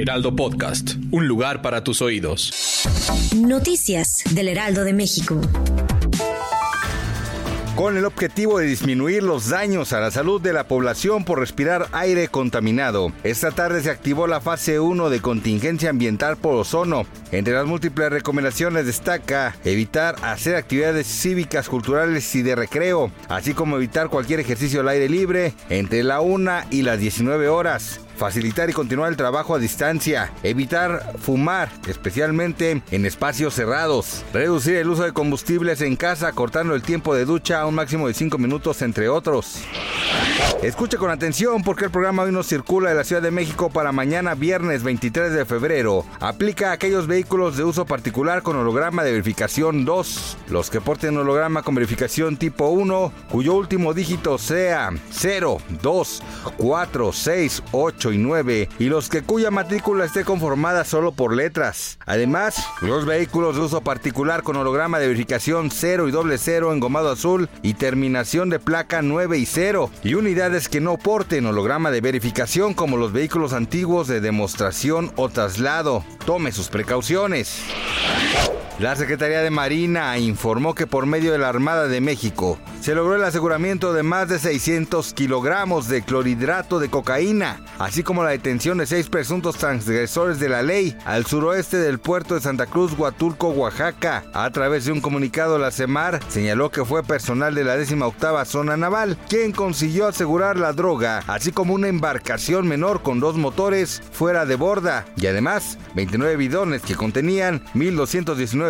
Heraldo Podcast, un lugar para tus oídos. Noticias del Heraldo de México. con el objetivo de disminuir los daños a la salud de la población por respirar aire contaminado. Esta tarde se activó la fase 1 de contingencia ambiental por ozono. Entre las múltiples recomendaciones destaca evitar hacer actividades cívicas, culturales y de recreo, así como evitar cualquier ejercicio al aire libre entre la 1 y las 19 horas facilitar y continuar el trabajo a distancia, evitar fumar, especialmente en espacios cerrados, reducir el uso de combustibles en casa, cortando el tiempo de ducha a un máximo de 5 minutos, entre otros. Escuche con atención porque el programa hoy nos circula de la Ciudad de México para mañana viernes 23 de febrero. Aplica a aquellos vehículos de uso particular con holograma de verificación 2, los que porten holograma con verificación tipo 1, cuyo último dígito sea 0, 2, 4, 6, 8 y 9 y los que cuya matrícula esté conformada solo por letras. Además, los vehículos de uso particular con holograma de verificación 0 y doble 0 engomado azul y terminación de placa 9 y 0 y unidades que no porten holograma de verificación como los vehículos antiguos de demostración o traslado. Tome sus precauciones. La Secretaría de Marina informó que por medio de la Armada de México se logró el aseguramiento de más de 600 kilogramos de clorhidrato de cocaína, así como la detención de seis presuntos transgresores de la ley al suroeste del puerto de Santa Cruz, Huatulco, Oaxaca. A través de un comunicado, la CEMAR señaló que fue personal de la 18 Zona Naval quien consiguió asegurar la droga, así como una embarcación menor con dos motores fuera de borda y además 29 bidones que contenían 1.219